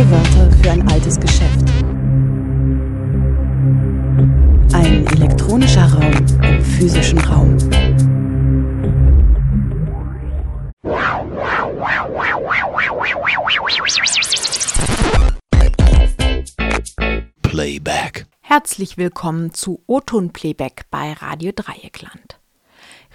Neue Wörter für ein altes Geschäft. Ein elektronischer Raum im physischen Raum. Playback. Herzlich willkommen zu Oton Playback bei Radio Dreieckland.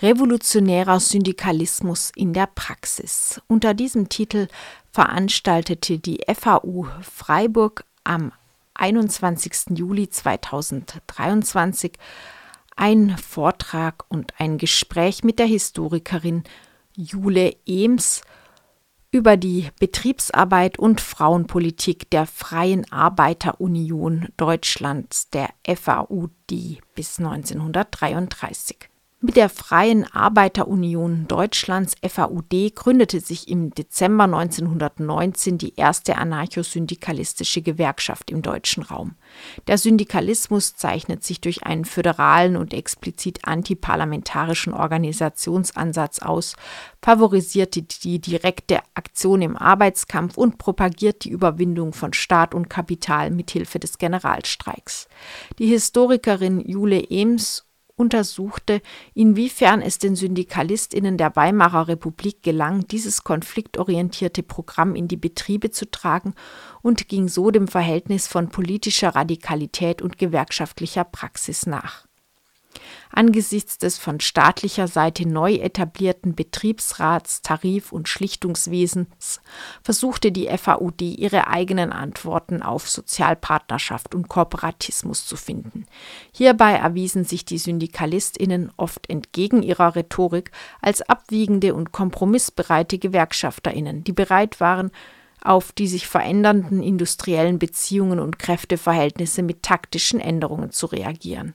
Revolutionärer Syndikalismus in der Praxis. Unter diesem Titel veranstaltete die FAU Freiburg am 21. Juli 2023 ein Vortrag und ein Gespräch mit der Historikerin Jule Ems über die Betriebsarbeit und Frauenpolitik der Freien Arbeiterunion Deutschlands, der FAUD, bis 1933. Mit der Freien Arbeiterunion Deutschlands FAUD gründete sich im Dezember 1919 die erste anarchosyndikalistische Gewerkschaft im deutschen Raum. Der Syndikalismus zeichnet sich durch einen föderalen und explizit antiparlamentarischen Organisationsansatz aus, favorisiert die, die direkte Aktion im Arbeitskampf und propagiert die Überwindung von Staat und Kapital mithilfe des Generalstreiks. Die Historikerin Jule Ems untersuchte, inwiefern es den Syndikalistinnen der Weimarer Republik gelang, dieses konfliktorientierte Programm in die Betriebe zu tragen und ging so dem Verhältnis von politischer Radikalität und gewerkschaftlicher Praxis nach Angesichts des von staatlicher Seite neu etablierten Betriebsrats-, Tarif- und Schlichtungswesens versuchte die FAUD ihre eigenen Antworten auf Sozialpartnerschaft und Kooperatismus zu finden. Hierbei erwiesen sich die SyndikalistInnen oft entgegen ihrer Rhetorik als abwiegende und kompromissbereite GewerkschafterInnen, die bereit waren, auf die sich verändernden industriellen Beziehungen und Kräfteverhältnisse mit taktischen Änderungen zu reagieren.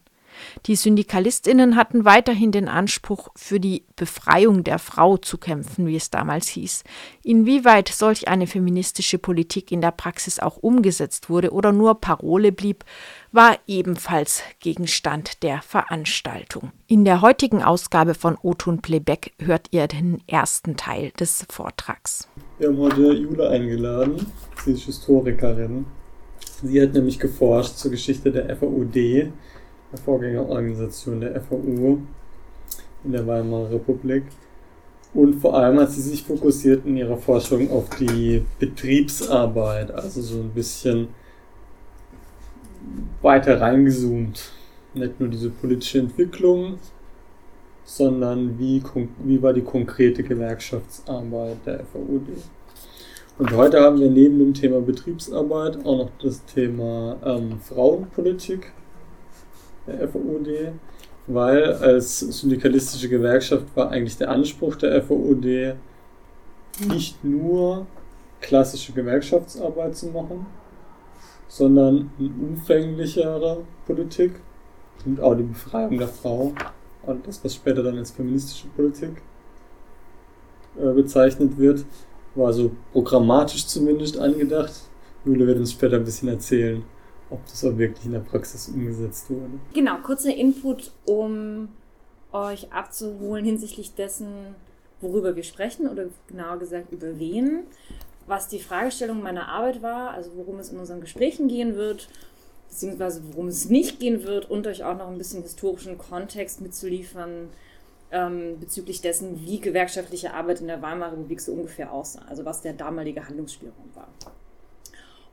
Die Syndikalistinnen hatten weiterhin den Anspruch, für die Befreiung der Frau zu kämpfen, wie es damals hieß. Inwieweit solch eine feministische Politik in der Praxis auch umgesetzt wurde oder nur Parole blieb, war ebenfalls Gegenstand der Veranstaltung. In der heutigen Ausgabe von Otun Playback hört ihr den ersten Teil des Vortrags. Wir haben heute Jule eingeladen. Sie ist Historikerin. Sie hat nämlich geforscht zur Geschichte der FAUD, Vorgängerorganisation der FAU in der Weimarer Republik. Und vor allem hat sie sich fokussiert in ihrer Forschung auf die Betriebsarbeit, also so ein bisschen weiter reingezoomt. Nicht nur diese politische Entwicklung, sondern wie, wie war die konkrete Gewerkschaftsarbeit der FAUD. Und heute haben wir neben dem Thema Betriebsarbeit auch noch das Thema ähm, Frauenpolitik der FOD, weil als syndikalistische Gewerkschaft war eigentlich der Anspruch der FOD nicht nur klassische Gewerkschaftsarbeit zu machen, sondern eine umfänglichere Politik und auch die Befreiung der Frau und das, was später dann als feministische Politik äh, bezeichnet wird, war so programmatisch zumindest angedacht. Jule wird uns später ein bisschen erzählen, ob das auch wirklich in der Praxis umgesetzt wurde. Genau, kurzer Input, um euch abzuholen hinsichtlich dessen, worüber wir sprechen oder genauer gesagt über wen, was die Fragestellung meiner Arbeit war, also worum es in unseren Gesprächen gehen wird, beziehungsweise worum es nicht gehen wird und euch auch noch ein bisschen historischen Kontext mitzuliefern ähm, bezüglich dessen, wie gewerkschaftliche Arbeit in der Weimarer Republik so ungefähr aussah, also was der damalige Handlungsspielraum war.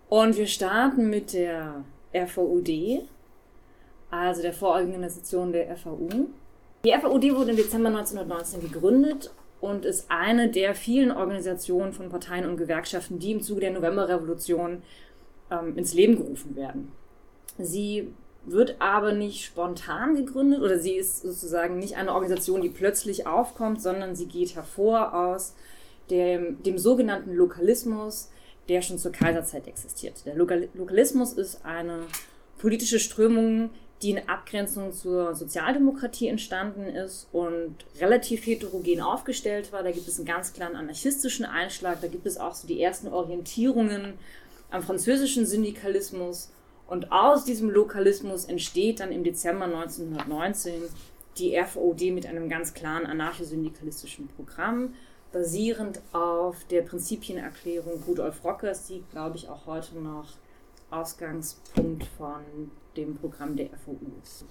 Und wir starten mit der RVUD, also der Vororganisation der FAU. Die FAUD wurde im Dezember 1919 gegründet und ist eine der vielen Organisationen von Parteien und Gewerkschaften, die im Zuge der Novemberrevolution ähm, ins Leben gerufen werden. Sie wird aber nicht spontan gegründet oder sie ist sozusagen nicht eine Organisation, die plötzlich aufkommt, sondern sie geht hervor aus dem, dem sogenannten Lokalismus, der schon zur Kaiserzeit existiert. Der Lokalismus ist eine politische Strömung, die in Abgrenzung zur Sozialdemokratie entstanden ist und relativ heterogen aufgestellt war. Da gibt es einen ganz klaren anarchistischen Einschlag, da gibt es auch so die ersten Orientierungen am französischen Syndikalismus. Und aus diesem Lokalismus entsteht dann im Dezember 1919 die RVOD mit einem ganz klaren anarchosyndikalistischen Programm, basierend auf der Prinzipienerklärung Rudolf Rockers, die, glaube ich, auch heute noch Ausgangspunkt von dem Programm der FOU ist.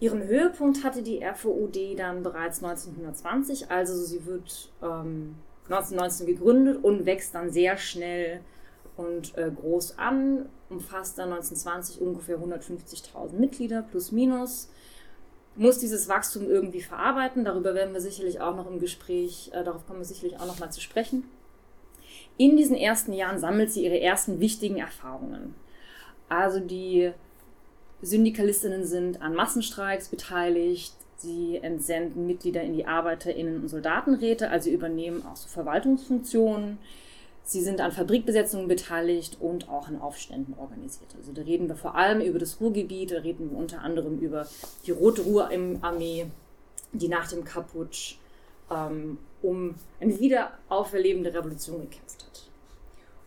Ihren Höhepunkt hatte die RVUD dann bereits 1920, also sie wird ähm, 1919 gegründet und wächst dann sehr schnell und äh, groß an, umfasst dann 1920 ungefähr 150.000 Mitglieder plus minus muss dieses Wachstum irgendwie verarbeiten. Darüber werden wir sicherlich auch noch im Gespräch, äh, darauf kommen wir sicherlich auch noch mal zu sprechen. In diesen ersten Jahren sammelt sie ihre ersten wichtigen Erfahrungen. Also die Syndikalistinnen sind an Massenstreiks beteiligt, sie entsenden Mitglieder in die Arbeiterinnen- und Soldatenräte, also übernehmen auch so Verwaltungsfunktionen. Sie sind an Fabrikbesetzungen beteiligt und auch an Aufständen organisiert. Also da reden wir vor allem über das Ruhrgebiet, da reden wir unter anderem über die Rote Ruhrarmee, die nach dem Kaputsch ähm, um eine wiederauferlebende Revolution gekämpft hat.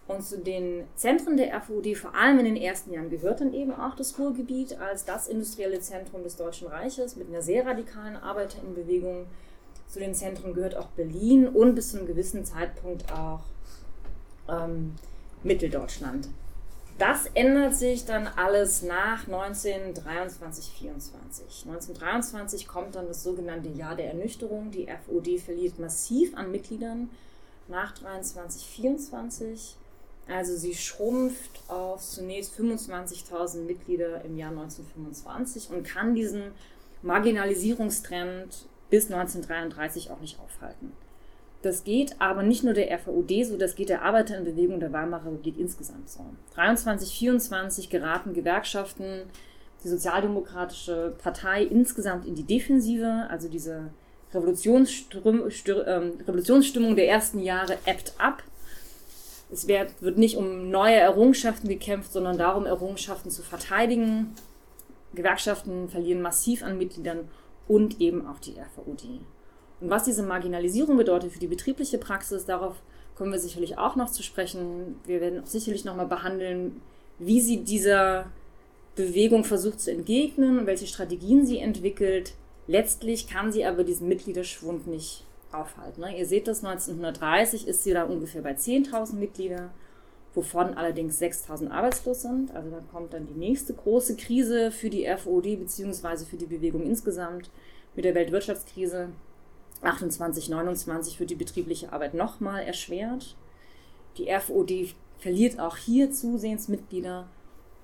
Und zu den Zentren der FUD, vor allem in den ersten Jahren, gehört dann eben auch das Ruhrgebiet als das industrielle Zentrum des Deutschen Reiches mit einer sehr radikalen Arbeiterinnenbewegung. Zu den Zentren gehört auch Berlin und bis zu einem gewissen Zeitpunkt auch ähm, Mitteldeutschland. Das ändert sich dann alles nach 1923, 24. 1923 kommt dann das sogenannte Jahr der Ernüchterung. Die FOD verliert massiv an Mitgliedern nach 23, 24. Also sie schrumpft auf zunächst 25.000 Mitglieder im Jahr 1925 und kann diesen Marginalisierungstrend bis 1933 auch nicht aufhalten. Das geht aber nicht nur der RVUD so, das geht der Arbeiterinnenbewegung der Weimarer Republik insgesamt so. 23, 24 geraten Gewerkschaften, die Sozialdemokratische Partei insgesamt in die Defensive, also diese Revolutionsstimmung, ähm, Revolutionsstimmung der ersten Jahre ebbt ab. Es wird, wird nicht um neue Errungenschaften gekämpft, sondern darum, Errungenschaften zu verteidigen. Gewerkschaften verlieren massiv an Mitgliedern und eben auch die RVUD. Und was diese Marginalisierung bedeutet für die betriebliche Praxis, darauf kommen wir sicherlich auch noch zu sprechen. Wir werden auch sicherlich nochmal behandeln, wie sie dieser Bewegung versucht zu entgegnen und welche Strategien sie entwickelt. Letztlich kann sie aber diesen Mitgliederschwund nicht aufhalten. Ne? Ihr seht das, 1930 ist sie da ungefähr bei 10.000 Mitglieder, wovon allerdings 6.000 arbeitslos sind. Also dann kommt dann die nächste große Krise für die FOD bzw. für die Bewegung insgesamt mit der Weltwirtschaftskrise 28, 29 wird die betriebliche Arbeit nochmal erschwert. Die FOD verliert auch hier zusehends Mitglieder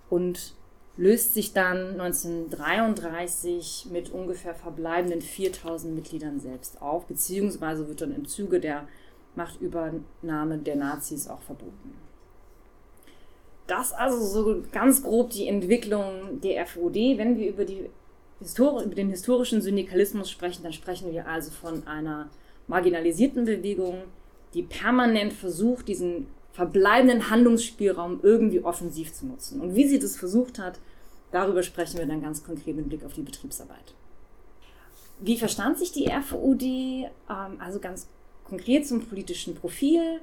und löst sich dann 1933 mit ungefähr verbleibenden 4000 Mitgliedern selbst auf, beziehungsweise wird dann im Zuge der Machtübernahme der Nazis auch verboten. Das also so ganz grob die Entwicklung der FOD. Wenn wir über die Histori über den historischen Syndikalismus sprechen, dann sprechen wir also von einer marginalisierten Bewegung, die permanent versucht, diesen verbleibenden Handlungsspielraum irgendwie offensiv zu nutzen. Und wie sie das versucht hat, darüber sprechen wir dann ganz konkret mit Blick auf die Betriebsarbeit. Wie verstand sich die RVUD? Ähm, also ganz konkret zum politischen Profil.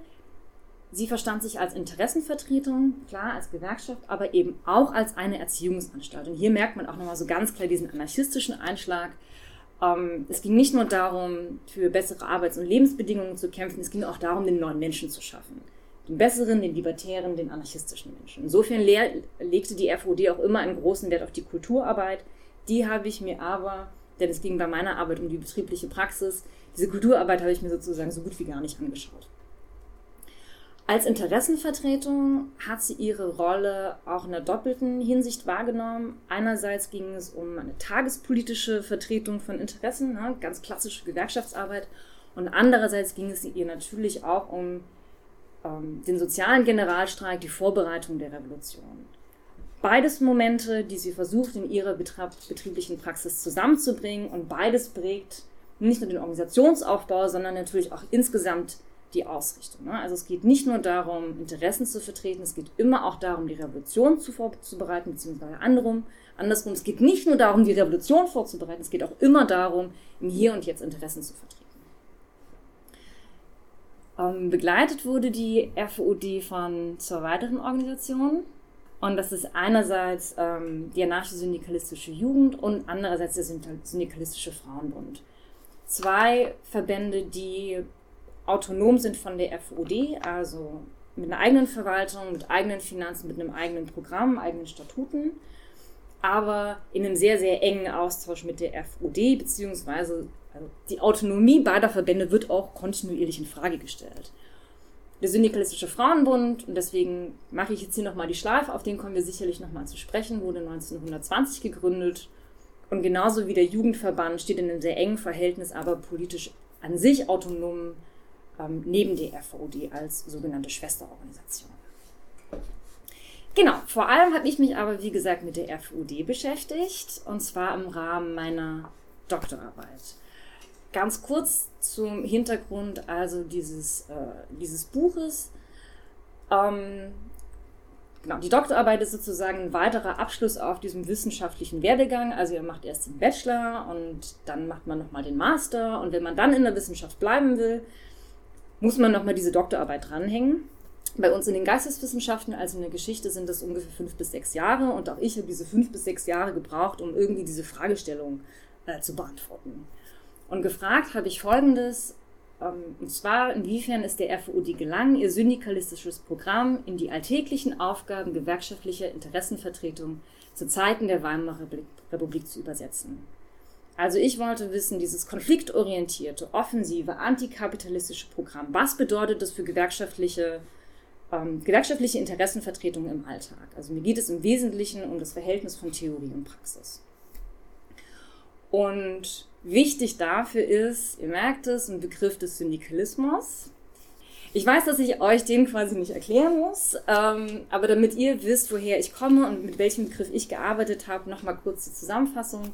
Sie verstand sich als Interessenvertretung, klar, als Gewerkschaft, aber eben auch als eine Erziehungsanstalt. Und hier merkt man auch nochmal so ganz klar diesen anarchistischen Einschlag. Ähm, es ging nicht nur darum, für bessere Arbeits- und Lebensbedingungen zu kämpfen, es ging auch darum, den neuen Menschen zu schaffen. Den besseren, den libertären, den anarchistischen Menschen. Insofern legte die FOD auch immer einen großen Wert auf die Kulturarbeit. Die habe ich mir aber, denn es ging bei meiner Arbeit um die betriebliche Praxis, diese Kulturarbeit habe ich mir sozusagen so gut wie gar nicht angeschaut. Als Interessenvertretung hat sie ihre Rolle auch in der doppelten Hinsicht wahrgenommen. Einerseits ging es um eine tagespolitische Vertretung von Interessen, ne, ganz klassische Gewerkschaftsarbeit. Und andererseits ging es ihr natürlich auch um ähm, den sozialen Generalstreik, die Vorbereitung der Revolution. Beides Momente, die sie versucht in ihrer betrieblichen Praxis zusammenzubringen und beides prägt nicht nur den Organisationsaufbau, sondern natürlich auch insgesamt die Ausrichtung. Ne? Also es geht nicht nur darum, Interessen zu vertreten, es geht immer auch darum, die Revolution zu vorzubereiten, beziehungsweise andersrum. Andersrum, es geht nicht nur darum, die Revolution vorzubereiten, es geht auch immer darum, im Hier und Jetzt Interessen zu vertreten. Ähm, begleitet wurde die FOD von zwei weiteren Organisationen. Und das ist einerseits ähm, die anarcho-syndikalistische Jugend und andererseits der syndikalistische Frauenbund. zwei Verbände, die autonom sind von der FOD, also mit einer eigenen Verwaltung, mit eigenen Finanzen, mit einem eigenen Programm, eigenen Statuten, aber in einem sehr, sehr engen Austausch mit der FOD, beziehungsweise also die Autonomie beider Verbände wird auch kontinuierlich in Frage gestellt. Der Syndikalistische Frauenbund, und deswegen mache ich jetzt hier nochmal die Schleife, auf den kommen wir sicherlich nochmal zu sprechen, wurde 1920 gegründet und genauso wie der Jugendverband steht in einem sehr engen Verhältnis, aber politisch an sich autonom ähm, neben der FOD als sogenannte Schwesterorganisation. Genau, vor allem habe ich mich aber, wie gesagt, mit der FUD beschäftigt und zwar im Rahmen meiner Doktorarbeit. Ganz kurz zum Hintergrund also dieses, äh, dieses Buches. Ähm, genau, die Doktorarbeit ist sozusagen ein weiterer Abschluss auf diesem wissenschaftlichen Werdegang. Also ihr macht erst den Bachelor und dann macht man nochmal den Master. Und wenn man dann in der Wissenschaft bleiben will, muss man nochmal diese Doktorarbeit dranhängen. Bei uns in den Geisteswissenschaften, also in der Geschichte, sind das ungefähr fünf bis sechs Jahre. Und auch ich habe diese fünf bis sechs Jahre gebraucht, um irgendwie diese Fragestellung äh, zu beantworten. Und gefragt habe ich Folgendes, ähm, und zwar, inwiefern ist der FUD gelangen, ihr syndikalistisches Programm in die alltäglichen Aufgaben gewerkschaftlicher Interessenvertretung zu Zeiten der Weimarer Republik zu übersetzen. Also ich wollte wissen, dieses konfliktorientierte, offensive, antikapitalistische Programm, was bedeutet das für gewerkschaftliche, ähm, gewerkschaftliche Interessenvertretung im Alltag? Also mir geht es im Wesentlichen um das Verhältnis von Theorie und Praxis. Und Wichtig dafür ist, ihr merkt es, ein Begriff des Syndikalismus. Ich weiß, dass ich euch den quasi nicht erklären muss, ähm, aber damit ihr wisst, woher ich komme und mit welchem Begriff ich gearbeitet habe, nochmal kurz die Zusammenfassung.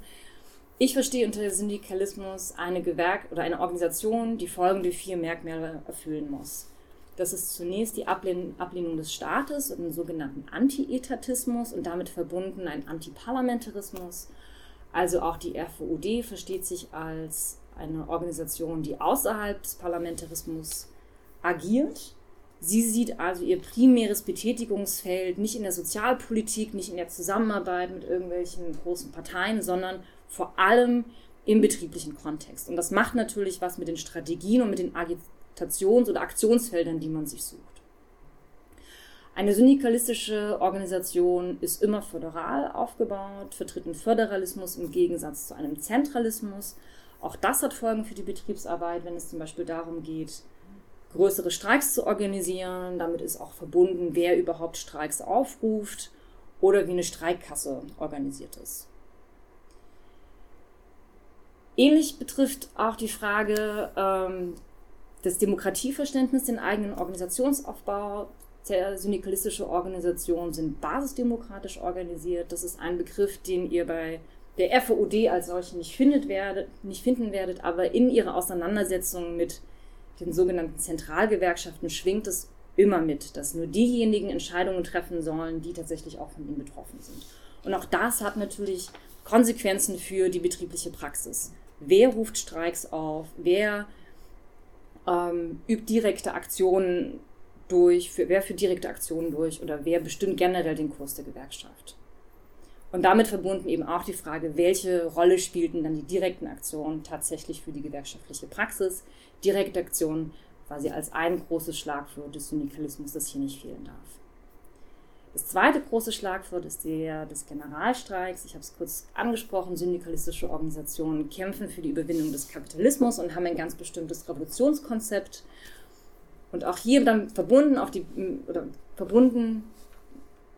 Ich verstehe unter Syndikalismus eine Gewerk oder eine Organisation, die folgende vier Merkmale erfüllen muss. Das ist zunächst die Ablehnung des Staates und den sogenannten Anti-Etatismus und damit verbunden ein Antiparlamentarismus also auch die RVUD versteht sich als eine Organisation, die außerhalb des Parlamentarismus agiert. Sie sieht also ihr primäres Betätigungsfeld nicht in der Sozialpolitik, nicht in der Zusammenarbeit mit irgendwelchen großen Parteien, sondern vor allem im betrieblichen Kontext. Und das macht natürlich was mit den Strategien und mit den Agitations- oder Aktionsfeldern, die man sich sucht. Eine syndikalistische Organisation ist immer föderal aufgebaut, vertritt einen Föderalismus im Gegensatz zu einem Zentralismus. Auch das hat Folgen für die Betriebsarbeit, wenn es zum Beispiel darum geht, größere Streiks zu organisieren. Damit ist auch verbunden, wer überhaupt Streiks aufruft oder wie eine Streikkasse organisiert ist. Ähnlich betrifft auch die Frage ähm, des Demokratieverständnisses den eigenen Organisationsaufbau syndikalistische Organisationen sind basisdemokratisch organisiert. Das ist ein Begriff, den ihr bei der FOD als solche nicht, findet werdet, nicht finden werdet, aber in ihrer Auseinandersetzung mit den sogenannten Zentralgewerkschaften schwingt es immer mit, dass nur diejenigen Entscheidungen treffen sollen, die tatsächlich auch von ihnen betroffen sind. Und auch das hat natürlich Konsequenzen für die betriebliche Praxis. Wer ruft Streiks auf? Wer ähm, übt direkte Aktionen durch, für, wer für direkte Aktionen durch oder wer bestimmt generell den Kurs der Gewerkschaft. Und damit verbunden eben auch die Frage, welche Rolle spielten dann die direkten Aktionen tatsächlich für die gewerkschaftliche Praxis. Direkte Aktionen quasi als ein großes Schlagwort des Syndikalismus, das hier nicht fehlen darf. Das zweite große Schlagwort ist der des Generalstreiks. Ich habe es kurz angesprochen. Syndikalistische Organisationen kämpfen für die Überwindung des Kapitalismus und haben ein ganz bestimmtes Revolutionskonzept. Und auch hier dann verbunden auf die oder verbunden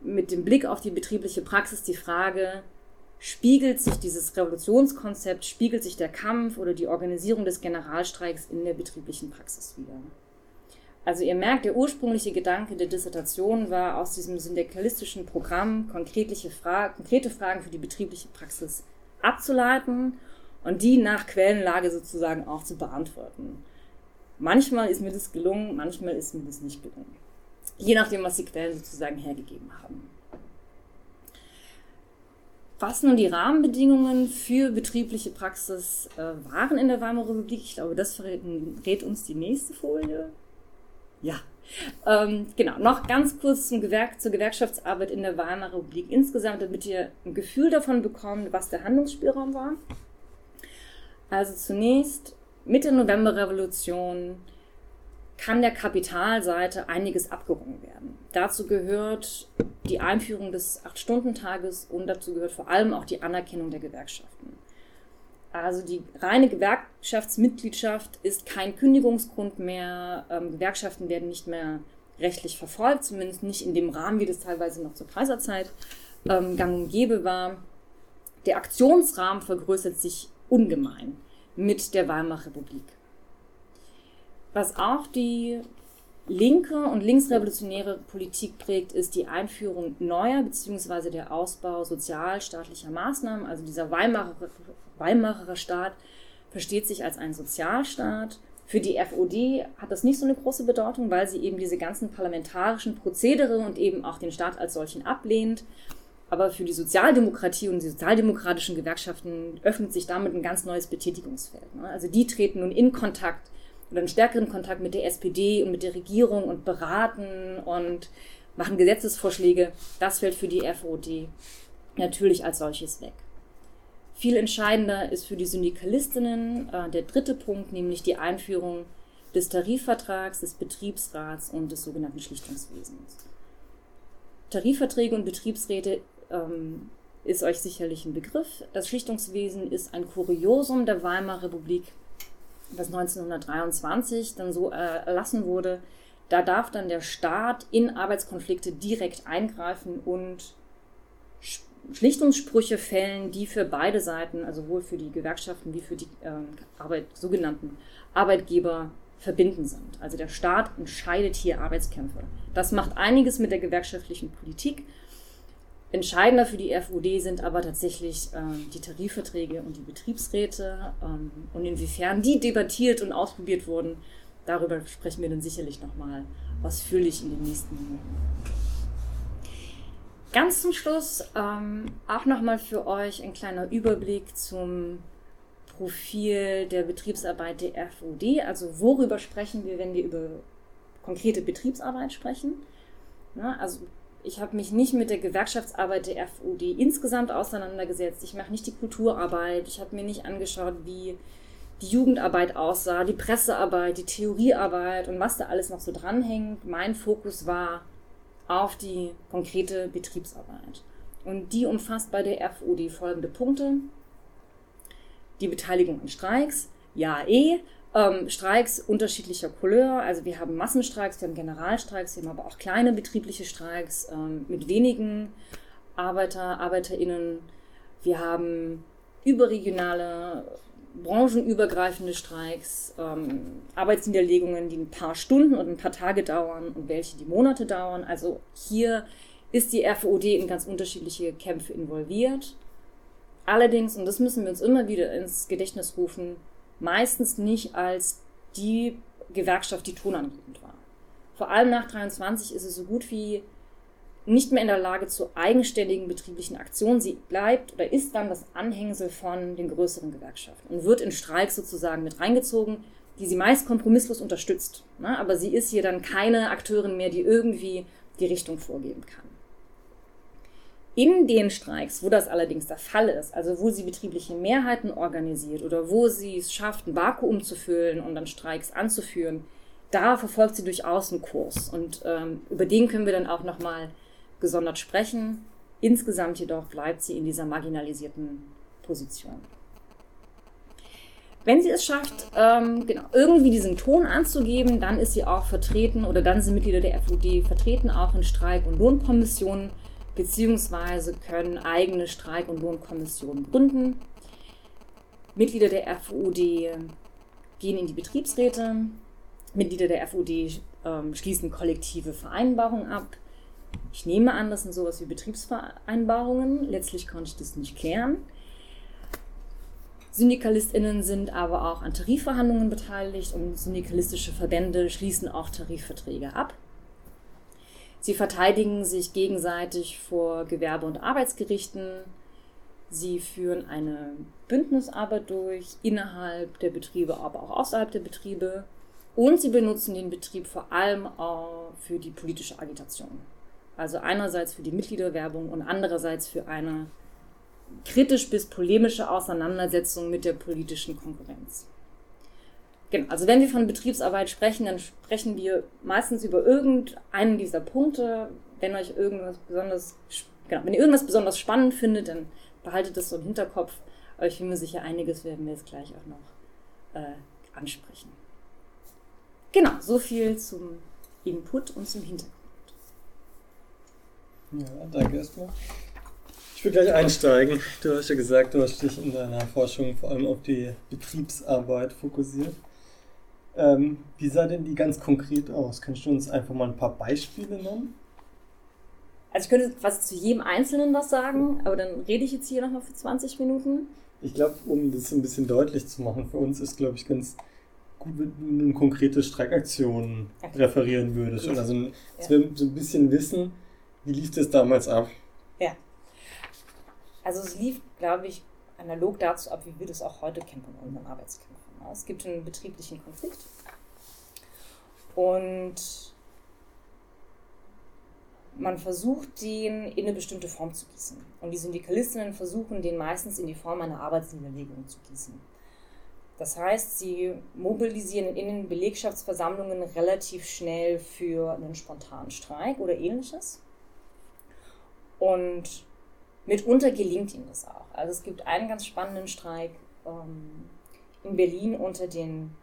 mit dem Blick auf die betriebliche Praxis die Frage, spiegelt sich dieses Revolutionskonzept, spiegelt sich der Kampf oder die Organisierung des Generalstreiks in der betrieblichen Praxis wieder? Also ihr merkt, der ursprüngliche Gedanke der Dissertation war aus diesem syndikalistischen Programm Fra konkrete Fragen für die betriebliche Praxis abzuleiten und die nach Quellenlage sozusagen auch zu beantworten. Manchmal ist mir das gelungen, manchmal ist mir das nicht gelungen. Je nachdem, was die Quellen sozusagen hergegeben haben. Was nun die Rahmenbedingungen für betriebliche Praxis äh, waren in der Weimarer Republik, ich glaube, das verrät uns die nächste Folie. Ja, ähm, genau, noch ganz kurz zum Gewerk, zur Gewerkschaftsarbeit in der Weimarer Republik insgesamt, damit ihr ein Gefühl davon bekommt, was der Handlungsspielraum war. Also zunächst mit der Novemberrevolution kann der Kapitalseite einiges abgerungen werden. Dazu gehört die Einführung des Acht-Stunden-Tages und dazu gehört vor allem auch die Anerkennung der Gewerkschaften. Also die reine Gewerkschaftsmitgliedschaft ist kein Kündigungsgrund mehr. Ähm, Gewerkschaften werden nicht mehr rechtlich verfolgt, zumindest nicht in dem Rahmen, wie das teilweise noch zur Kaiserzeit ähm, gang und gäbe war. Der Aktionsrahmen vergrößert sich ungemein mit der Weimarer Republik. Was auch die linke und linksrevolutionäre Politik prägt, ist die Einführung neuer bzw. der Ausbau sozialstaatlicher Maßnahmen. Also dieser Weimarer, Weimarer Staat versteht sich als ein Sozialstaat. Für die FOD hat das nicht so eine große Bedeutung, weil sie eben diese ganzen parlamentarischen Prozedere und eben auch den Staat als solchen ablehnt. Aber für die Sozialdemokratie und die sozialdemokratischen Gewerkschaften öffnet sich damit ein ganz neues Betätigungsfeld. Ne? Also die treten nun in Kontakt oder einen stärkeren Kontakt mit der SPD und mit der Regierung und beraten und machen Gesetzesvorschläge. Das fällt für die FOD natürlich als solches weg. Viel entscheidender ist für die Syndikalistinnen äh, der dritte Punkt, nämlich die Einführung des Tarifvertrags, des Betriebsrats und des sogenannten Schlichtungswesens. Tarifverträge und Betriebsräte ähm, ist euch sicherlich ein Begriff. Das Schlichtungswesen ist ein Kuriosum der Weimarer Republik das 1923 dann so erlassen wurde, da darf dann der Staat in Arbeitskonflikte direkt eingreifen und Schlichtungssprüche fällen, die für beide Seiten, also sowohl für die Gewerkschaften wie für die äh, Arbeit, sogenannten Arbeitgeber verbinden sind. Also der Staat entscheidet hier Arbeitskämpfe. Das macht einiges mit der gewerkschaftlichen Politik Entscheidender für die FUD sind aber tatsächlich ähm, die Tarifverträge und die Betriebsräte ähm, und inwiefern die debattiert und ausprobiert wurden. Darüber sprechen wir dann sicherlich nochmal ausführlich in den nächsten Minuten. Ganz zum Schluss ähm, auch nochmal für euch ein kleiner Überblick zum Profil der Betriebsarbeit der FUD. Also worüber sprechen wir, wenn wir über konkrete Betriebsarbeit sprechen? Ja, also ich habe mich nicht mit der Gewerkschaftsarbeit der FUD insgesamt auseinandergesetzt. Ich mache nicht die Kulturarbeit. Ich habe mir nicht angeschaut, wie die Jugendarbeit aussah, die Pressearbeit, die Theoriearbeit und was da alles noch so dranhängt. Mein Fokus war auf die konkrete Betriebsarbeit. Und die umfasst bei der FUD folgende Punkte. Die Beteiligung an Streiks, ja eh, ähm, Streiks unterschiedlicher Couleur. Also wir haben Massenstreiks, wir haben Generalstreiks, wir haben aber auch kleine betriebliche Streiks ähm, mit wenigen Arbeiter, Arbeiterinnen. Wir haben überregionale, branchenübergreifende Streiks, ähm, Arbeitsniederlegungen, die ein paar Stunden und ein paar Tage dauern und welche, die Monate dauern. Also hier ist die RVOD in ganz unterschiedliche Kämpfe involviert. Allerdings, und das müssen wir uns immer wieder ins Gedächtnis rufen, meistens nicht als die Gewerkschaft, die tonangebend war. Vor allem nach 23 ist es so gut wie nicht mehr in der Lage zu eigenständigen betrieblichen Aktionen. Sie bleibt oder ist dann das Anhängsel von den größeren Gewerkschaften und wird in Streiks sozusagen mit reingezogen, die sie meist kompromisslos unterstützt. Ne? Aber sie ist hier dann keine Akteurin mehr, die irgendwie die Richtung vorgeben kann. In den Streiks, wo das allerdings der Fall ist, also wo sie betriebliche Mehrheiten organisiert oder wo sie es schafft, ein Vakuum zu füllen und dann Streiks anzuführen, da verfolgt sie durchaus einen Kurs. Und ähm, über den können wir dann auch nochmal gesondert sprechen. Insgesamt jedoch bleibt sie in dieser marginalisierten Position. Wenn sie es schafft, ähm, genau, irgendwie diesen Ton anzugeben, dann ist sie auch vertreten oder dann sind Mitglieder der FUD vertreten, auch in Streik- und Lohnkommissionen beziehungsweise können eigene Streik- und Lohnkommissionen gründen. Mitglieder der FUD gehen in die Betriebsräte. Mitglieder der FUD ähm, schließen kollektive Vereinbarungen ab. Ich nehme an, das sind sowas wie Betriebsvereinbarungen. Letztlich konnte ich das nicht klären. SyndikalistInnen sind aber auch an Tarifverhandlungen beteiligt und syndikalistische Verbände schließen auch Tarifverträge ab. Sie verteidigen sich gegenseitig vor Gewerbe- und Arbeitsgerichten. Sie führen eine Bündnisarbeit durch, innerhalb der Betriebe, aber auch außerhalb der Betriebe. Und sie benutzen den Betrieb vor allem auch für die politische Agitation. Also einerseits für die Mitgliederwerbung und andererseits für eine kritisch bis polemische Auseinandersetzung mit der politischen Konkurrenz. Genau, also wenn wir von Betriebsarbeit sprechen, dann sprechen wir meistens über irgendeinen dieser Punkte. Wenn euch irgendwas besonders, genau, wenn ihr irgendwas besonders spannend findet, dann behaltet das so im Hinterkopf. Aber ich bin mir sicher, einiges werden wir jetzt gleich auch noch äh, ansprechen. Genau, so viel zum Input und zum Hintergrund. Ja, danke erstmal. Ich will gleich einsteigen. Du hast ja gesagt, du hast dich in deiner Forschung vor allem auf die Betriebsarbeit fokussiert. Ähm, wie sah denn die ganz konkret aus? Kannst du uns einfach mal ein paar Beispiele nennen? Also ich könnte quasi zu jedem Einzelnen was sagen, aber dann rede ich jetzt hier nochmal für 20 Minuten. Ich glaube, um das ein bisschen deutlich zu machen, für uns ist, glaube ich, ganz gut, wenn du eine konkrete Streikaktion okay. referieren würdest. Oder so ein, ja. wir so ein bisschen wissen, wie lief das damals ab? Ja. Also es lief, glaube ich, analog dazu ab, wie wir das auch heute kennen von unseren Arbeitskämpfen. Es gibt einen betrieblichen Konflikt und man versucht, den in eine bestimmte Form zu gießen. Und die Syndikalistinnen versuchen, den meistens in die Form einer Arbeitsniederlegung zu gießen. Das heißt, sie mobilisieren in den Belegschaftsversammlungen relativ schnell für einen spontanen Streik oder ähnliches. Und mitunter gelingt ihnen das auch. Also es gibt einen ganz spannenden Streik ähm, in Berlin unter den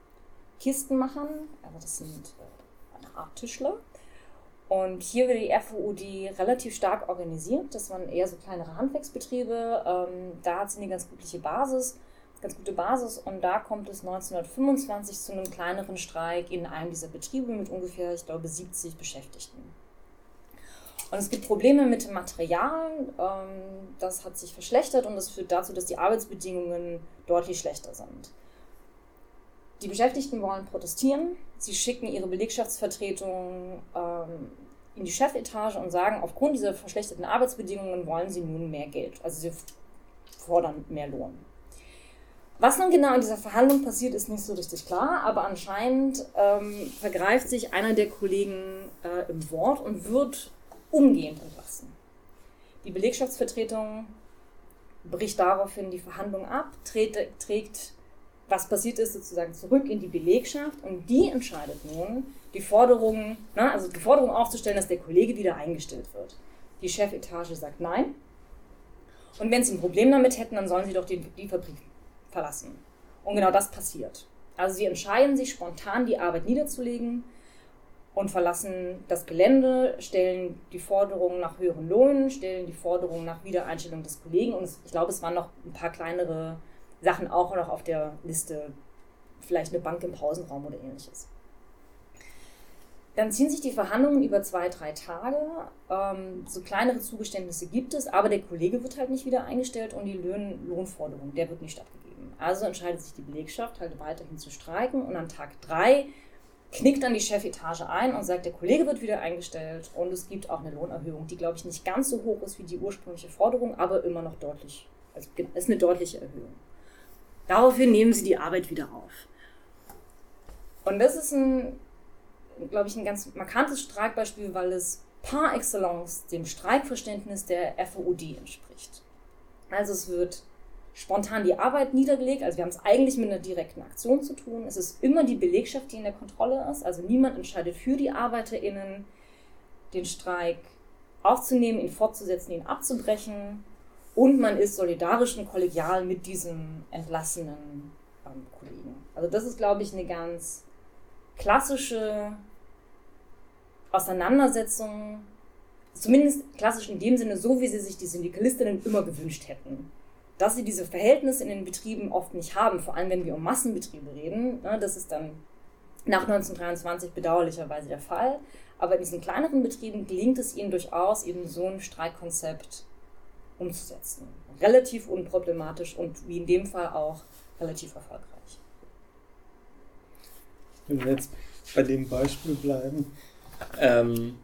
Kistenmachern. Also das sind äh, eine Art Tischler. Und hier wird die FUD relativ stark organisiert. Das waren eher so kleinere Handwerksbetriebe. Ähm, da hat sie eine ganz gute Basis, ganz gute Basis. Und da kommt es 1925 zu einem kleineren Streik in einem dieser Betriebe mit ungefähr, ich glaube, 70 Beschäftigten. Und es gibt Probleme mit dem Material. Ähm, das hat sich verschlechtert und das führt dazu, dass die Arbeitsbedingungen deutlich schlechter sind. Die Beschäftigten wollen protestieren. Sie schicken ihre Belegschaftsvertretung ähm, in die Chefetage und sagen, aufgrund dieser verschlechterten Arbeitsbedingungen wollen sie nun mehr Geld. Also sie fordern mehr Lohn. Was nun genau in dieser Verhandlung passiert, ist nicht so richtig klar, aber anscheinend ähm, vergreift sich einer der Kollegen äh, im Wort und wird umgehend entlassen. Die Belegschaftsvertretung bricht daraufhin die Verhandlung ab, trägt, trägt was passiert ist, sozusagen zurück in die Belegschaft und die entscheidet nun, die Forderung, na, also die Forderung aufzustellen, dass der Kollege wieder eingestellt wird. Die Chefetage sagt nein. Und wenn sie ein Problem damit hätten, dann sollen sie doch die, die Fabrik verlassen. Und genau das passiert. Also sie entscheiden sich spontan, die Arbeit niederzulegen und verlassen das Gelände, stellen die Forderung nach höheren Lohnen, stellen die Forderung nach Wiedereinstellung des Kollegen und ich glaube, es waren noch ein paar kleinere Sachen auch noch auf der Liste, vielleicht eine Bank im Pausenraum oder ähnliches. Dann ziehen sich die Verhandlungen über zwei, drei Tage. Ähm, so kleinere Zugeständnisse gibt es, aber der Kollege wird halt nicht wieder eingestellt und die Lohn Lohnforderung, der wird nicht abgegeben. Also entscheidet sich die Belegschaft halt weiterhin zu streiken und an Tag drei knickt dann die Chefetage ein und sagt, der Kollege wird wieder eingestellt und es gibt auch eine Lohnerhöhung, die glaube ich nicht ganz so hoch ist wie die ursprüngliche Forderung, aber immer noch deutlich, also ist eine deutliche Erhöhung. Daraufhin nehmen sie die Arbeit wieder auf. Und das ist ein, glaube ich, ein ganz markantes Streikbeispiel, weil es par excellence dem Streikverständnis der FOD entspricht. Also es wird spontan die Arbeit niedergelegt, also wir haben es eigentlich mit einer direkten Aktion zu tun. Es ist immer die Belegschaft, die in der Kontrolle ist, also niemand entscheidet für die ArbeiterInnen, den Streik aufzunehmen, ihn fortzusetzen, ihn abzubrechen und man ist solidarisch und kollegial mit diesem entlassenen ähm, Kollegen. Also das ist, glaube ich, eine ganz klassische Auseinandersetzung, zumindest klassisch in dem Sinne, so wie sie sich die Syndikalistinnen immer gewünscht hätten. Dass sie diese Verhältnisse in den Betrieben oft nicht haben, vor allem wenn wir um Massenbetriebe reden, ne, das ist dann nach 1923 bedauerlicherweise der Fall. Aber in diesen kleineren Betrieben gelingt es ihnen durchaus, eben so ein Streikkonzept umzusetzen. Relativ unproblematisch und wie in dem Fall auch relativ erfolgreich. Wenn wir jetzt bei dem Beispiel bleiben, ähm,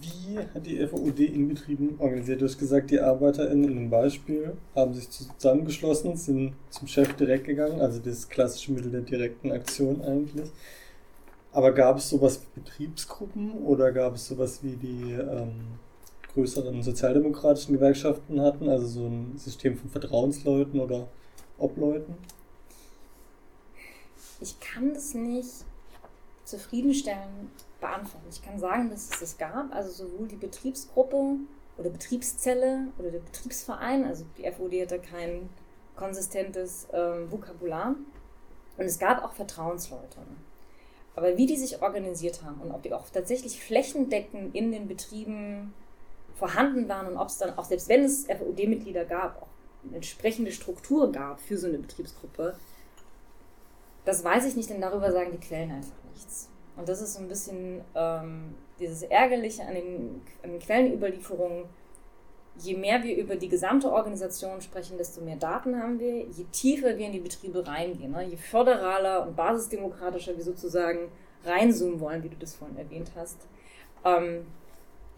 wie hat die FOD in Betrieben organisiert? Du hast gesagt, die ArbeiterInnen in dem Beispiel haben sich zusammengeschlossen, sind zum Chef direkt gegangen, also das klassische Mittel der direkten Aktion eigentlich. Aber gab es sowas wie Betriebsgruppen oder gab es sowas wie die ähm, größeren sozialdemokratischen Gewerkschaften hatten, also so ein System von Vertrauensleuten oder Obleuten? ich kann das nicht zufriedenstellend beantworten. Ich kann sagen, dass es das gab, also sowohl die Betriebsgruppe oder Betriebszelle oder der Betriebsverein, also die FOD hatte kein konsistentes ähm, Vokabular. Und es gab auch Vertrauensleute. Aber wie die sich organisiert haben und ob die auch tatsächlich flächendeckend in den Betrieben vorhanden waren und ob es dann auch, selbst wenn es FOD-Mitglieder gab, auch eine entsprechende Struktur gab für so eine Betriebsgruppe, das weiß ich nicht, denn darüber sagen die Quellen einfach nichts. Und das ist so ein bisschen ähm, dieses Ärgerliche an den, an den Quellenüberlieferungen. Je mehr wir über die gesamte Organisation sprechen, desto mehr Daten haben wir. Je tiefer wir in die Betriebe reingehen, ne? je föderaler und basisdemokratischer wir sozusagen reinzoomen wollen, wie du das vorhin erwähnt hast, ähm,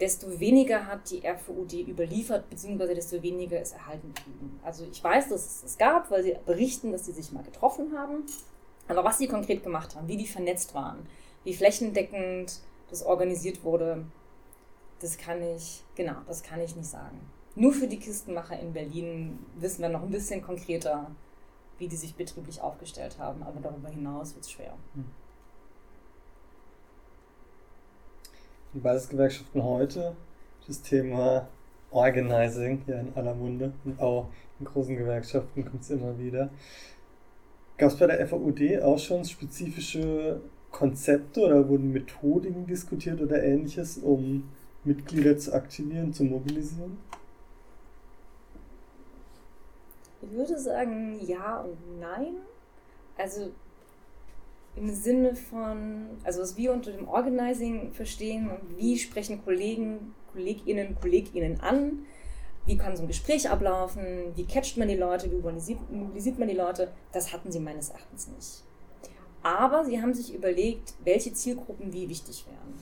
desto weniger hat die RVUD überliefert, beziehungsweise desto weniger ist erhalten geblieben. Also ich weiß, dass es es gab, weil sie berichten, dass sie sich mal getroffen haben. Aber was sie konkret gemacht haben, wie die vernetzt waren, wie flächendeckend das organisiert wurde, das kann ich, genau, das kann ich nicht sagen. Nur für die Kistenmacher in Berlin wissen wir noch ein bisschen konkreter, wie die sich betrieblich aufgestellt haben, aber darüber hinaus wird es schwer. Hm. Die Basisgewerkschaften heute, das Thema Organizing ja in aller Munde und auch in großen Gewerkschaften kommt es immer wieder. Gab es bei der FAUD auch schon spezifische Konzepte oder wurden Methodiken diskutiert oder ähnliches, um Mitglieder zu aktivieren, zu mobilisieren? Ich würde sagen ja und nein. Also im Sinne von, also was wir unter dem Organizing verstehen und wie sprechen Kollegen, Kolleginnen, Kolleginnen an, wie kann so ein Gespräch ablaufen, wie catcht man die Leute, wie mobilisiert man die Leute, das hatten sie meines Erachtens nicht. Aber sie haben sich überlegt, welche Zielgruppen wie wichtig wären.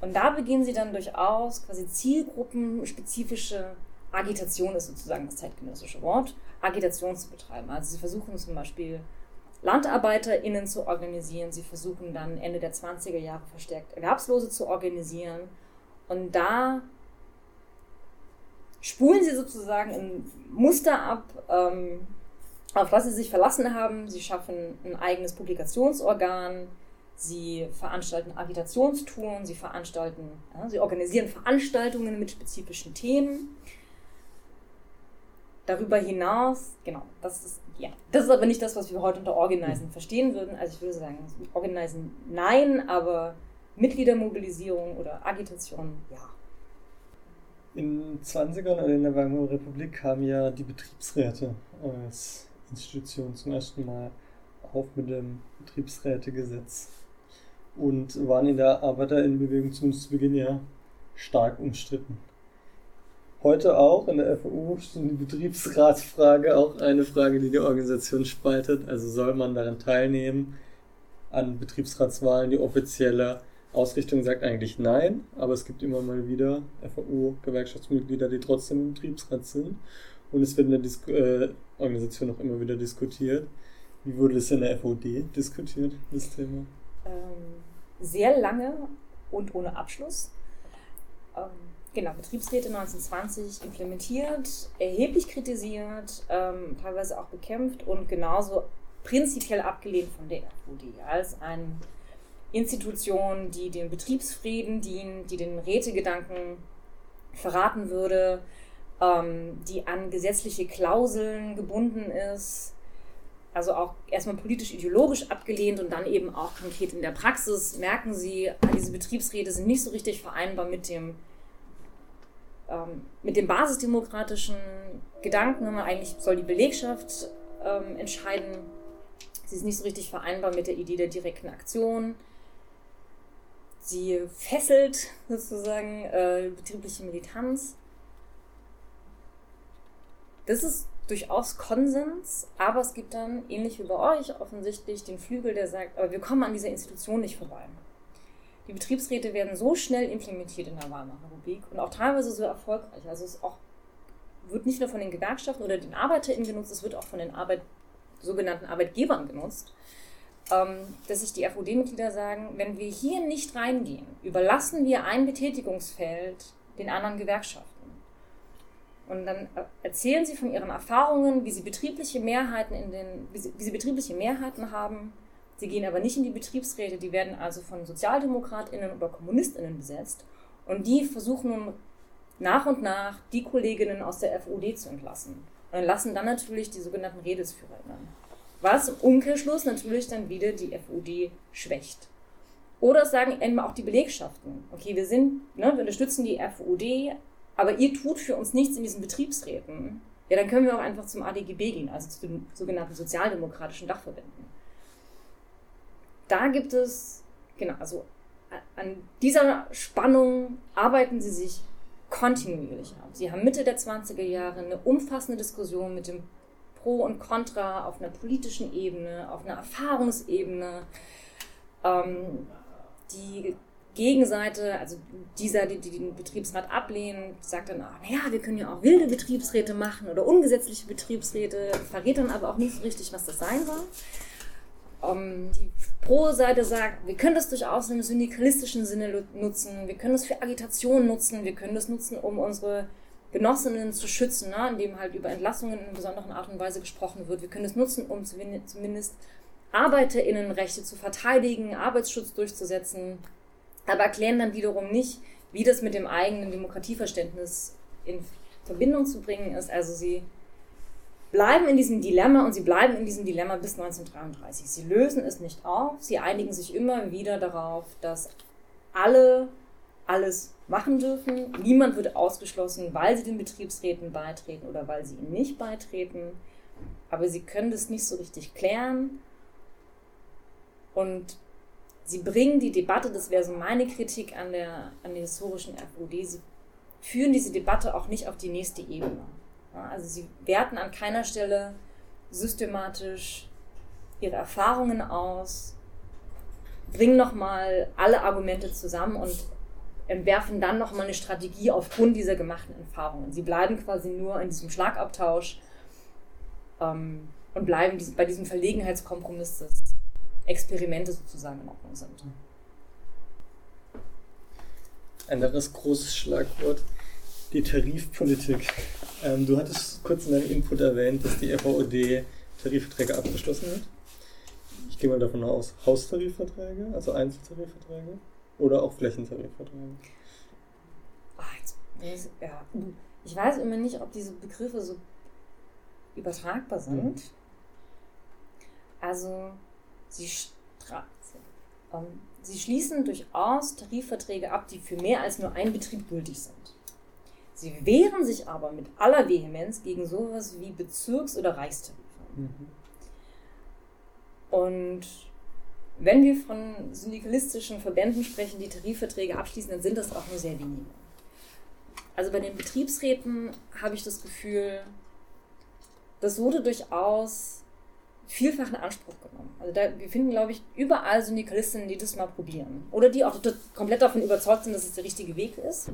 Und da beginnen sie dann durchaus quasi zielgruppenspezifische Agitation ist sozusagen das zeitgenössische Wort, Agitation zu betreiben. Also sie versuchen zum Beispiel LandarbeiterInnen zu organisieren, sie versuchen dann Ende der 20er Jahre verstärkt Erwerbslose zu organisieren und da spulen sie sozusagen ein Muster ab, ähm, auf was sie sich verlassen haben. Sie schaffen ein eigenes Publikationsorgan, sie veranstalten Agitationstouren, sie veranstalten, ja, sie organisieren Veranstaltungen mit spezifischen Themen. Darüber hinaus, genau, das ist, ja, das ist aber nicht das, was wir heute unter Organizen verstehen würden. Also ich würde sagen, Organizen nein, aber Mitgliedermobilisierung oder Agitation ja. In den 20ern oder in der Weimarer Republik kamen ja die Betriebsräte als Institution zum ersten Mal auf mit dem Betriebsrätegesetz und waren in der Arbeiterinnenbewegung zumindest zu Beginn ja stark umstritten. Heute auch in der FU die Betriebsratsfrage auch eine Frage, die die Organisation spaltet. Also soll man daran teilnehmen an Betriebsratswahlen? Die offizielle Ausrichtung sagt eigentlich nein, aber es gibt immer mal wieder FAU-Gewerkschaftsmitglieder, die trotzdem im Betriebsrat sind. Und es wird in der Dis äh, Organisation auch immer wieder diskutiert. Wie wurde das in der FOD diskutiert, das Thema? Ähm, sehr lange und ohne Abschluss. Ähm, genau, Betriebsräte 1920 implementiert, erheblich kritisiert, ähm, teilweise auch bekämpft und genauso prinzipiell abgelehnt von der FOD als eine Institution, die dem Betriebsfrieden dient, die den Rätegedanken verraten würde, ähm, die an gesetzliche Klauseln gebunden ist. Also auch erstmal politisch-ideologisch abgelehnt und dann eben auch konkret in der Praxis merken sie, diese Betriebsräte sind nicht so richtig vereinbar mit dem, ähm, mit dem basisdemokratischen Gedanken. Eigentlich soll die Belegschaft ähm, entscheiden. Sie ist nicht so richtig vereinbar mit der Idee der direkten Aktion. Sie fesselt sozusagen äh, betriebliche Militanz. Das ist durchaus Konsens, aber es gibt dann, ähnlich wie bei euch offensichtlich, den Flügel, der sagt, aber wir kommen an dieser Institution nicht vorbei. Die Betriebsräte werden so schnell implementiert in der Weimarer Republik und auch teilweise so erfolgreich. Also es auch, wird nicht nur von den Gewerkschaften oder den ArbeiterInnen genutzt, es wird auch von den Arbeit, sogenannten Arbeitgebern genutzt, ähm, dass sich die FOD-Mitglieder sagen, wenn wir hier nicht reingehen, überlassen wir ein Betätigungsfeld den anderen Gewerkschaften. Und dann erzählen sie von ihren Erfahrungen, wie sie betriebliche Mehrheiten in den, wie sie, wie sie betriebliche Mehrheiten haben. Sie gehen aber nicht in die Betriebsräte, die werden also von SozialdemokratInnen oder KommunistInnen besetzt. Und die versuchen nun nach und nach die Kolleginnen aus der FUD zu entlassen. Und entlassen dann natürlich die sogenannten RedelsführerInnen. Was im Umkehrschluss natürlich dann wieder die FUD schwächt. Oder sagen eben auch die Belegschaften. Okay, wir sind, ne, wir unterstützen die FUD, aber ihr tut für uns nichts in diesen Betriebsräten, ja, dann können wir auch einfach zum ADGB gehen, also zu den sogenannten sozialdemokratischen Dachverbänden. Da gibt es, genau, also an dieser Spannung arbeiten sie sich kontinuierlich ab. Sie haben Mitte der 20er Jahre eine umfassende Diskussion mit dem Pro und Contra auf einer politischen Ebene, auf einer Erfahrungsebene. Ähm, die Gegenseite, also dieser, die, die den Betriebsrat ablehnen, sagt dann, ah, naja, wir können ja auch wilde Betriebsräte machen oder ungesetzliche Betriebsräte, verrät dann aber auch nicht so richtig, was das sein soll. Um, ähm, die Pro-Seite sagt, wir können das durchaus im syndikalistischen Sinne nutzen, wir können das für Agitation nutzen, wir können das nutzen, um unsere Genossinnen zu schützen, ne, indem halt über Entlassungen in einer besonderen Art und Weise gesprochen wird. Wir können es nutzen, um zumindest ArbeiterInnenrechte zu verteidigen, Arbeitsschutz durchzusetzen, aber erklären dann wiederum nicht, wie das mit dem eigenen Demokratieverständnis in Verbindung zu bringen ist. Also sie bleiben in diesem Dilemma und sie bleiben in diesem Dilemma bis 1933. Sie lösen es nicht auf, sie einigen sich immer wieder darauf, dass alle alles machen dürfen. Niemand wird ausgeschlossen, weil sie den Betriebsräten beitreten oder weil sie ihnen nicht beitreten. Aber sie können das nicht so richtig klären. Und sie bringen die Debatte, das wäre so meine Kritik an der, an der historischen FUD, sie führen diese Debatte auch nicht auf die nächste Ebene. Also sie werten an keiner Stelle systematisch ihre Erfahrungen aus, bringen nochmal alle Argumente zusammen und entwerfen dann nochmal eine Strategie aufgrund dieser gemachten Erfahrungen. Sie bleiben quasi nur in diesem Schlagabtausch ähm, und bleiben bei diesem Verlegenheitskompromiss des Experimente sozusagen in Ordnung sind. Ein anderes großes Schlagwort, die Tarifpolitik. Ähm, du hattest kurz in deinem Input erwähnt, dass die FAOD Tarifverträge abgeschlossen hat. Ich gehe mal davon aus, Haustarifverträge, also Einzeltarifverträge oder auch Flächentarifverträge. Jetzt, ja. Ich weiß immer nicht, ob diese Begriffe so übertragbar sind. Mhm. Also Sie, ähm, sie schließen durchaus Tarifverträge ab, die für mehr als nur einen Betrieb gültig sind. Sie wehren sich aber mit aller Vehemenz gegen sowas wie Bezirks- oder Reichstarife. Mhm. Und wenn wir von syndikalistischen Verbänden sprechen, die Tarifverträge abschließen, dann sind das auch nur sehr wenige. Also bei den Betriebsräten habe ich das Gefühl, das wurde durchaus vielfach in Anspruch genommen. Also da, wir finden, glaube ich, überall Syndikalistinnen, die das mal probieren. Oder die auch komplett davon überzeugt sind, dass es der richtige Weg ist.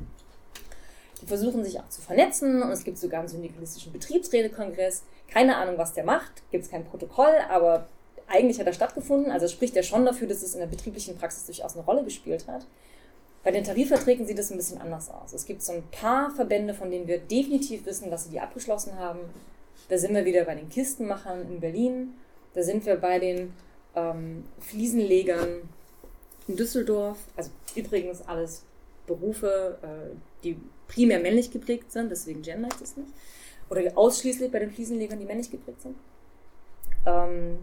Versuchen sich auch zu vernetzen und es gibt sogar einen syndikalistischen Betriebsrätekongress. Keine Ahnung, was der macht, gibt es kein Protokoll, aber eigentlich hat er stattgefunden. Also spricht er schon dafür, dass es in der betrieblichen Praxis durchaus eine Rolle gespielt hat. Bei den Tarifverträgen sieht es ein bisschen anders aus. Es gibt so ein paar Verbände, von denen wir definitiv wissen, dass sie die abgeschlossen haben. Da sind wir wieder bei den Kistenmachern in Berlin. Da sind wir bei den ähm, Fliesenlegern in Düsseldorf. Also übrigens alles Berufe, äh, die primär männlich geprägt sind, deswegen gender ich das nicht. Oder ausschließlich bei den Fliesenlegern, die männlich geprägt sind. Ähm,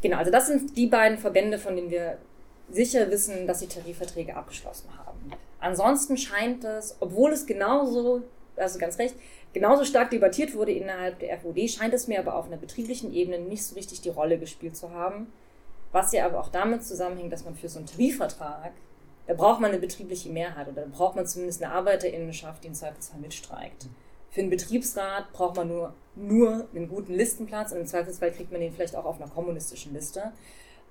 genau, also das sind die beiden Verbände, von denen wir sicher wissen, dass sie Tarifverträge abgeschlossen haben. Ansonsten scheint es, obwohl es genauso, also ganz recht, genauso stark debattiert wurde innerhalb der FOD, scheint es mir aber auf einer betrieblichen Ebene nicht so richtig die Rolle gespielt zu haben. Was ja aber auch damit zusammenhängt, dass man für so einen Tarifvertrag, da braucht man eine betriebliche Mehrheit oder da braucht man zumindest eine Arbeiterinnenschaft, die im Zweifelsfall mitstreikt. Für einen Betriebsrat braucht man nur, nur einen guten Listenplatz und im Zweifelsfall kriegt man den vielleicht auch auf einer kommunistischen Liste.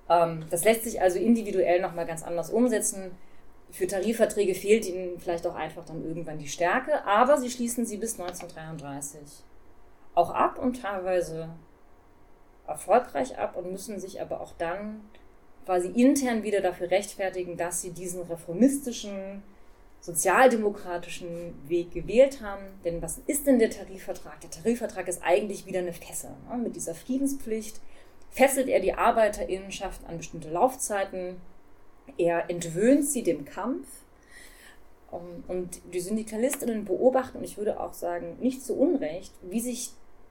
Ähm, das lässt sich also individuell nochmal ganz anders umsetzen für Tarifverträge fehlt ihnen vielleicht auch einfach dann irgendwann die Stärke, aber sie schließen sie bis 1933 auch ab und teilweise erfolgreich ab und müssen sich aber auch dann quasi intern wieder dafür rechtfertigen, dass sie diesen reformistischen sozialdemokratischen Weg gewählt haben. Denn was ist denn der Tarifvertrag? Der Tarifvertrag ist eigentlich wieder eine Fessel. Ne? Mit dieser Friedenspflicht fesselt er die Arbeiterinnenschaft an bestimmte Laufzeiten. Er entwöhnt sie dem Kampf. Und die Syndikalistinnen beobachten, und ich würde auch sagen, nicht zu Unrecht, wie sich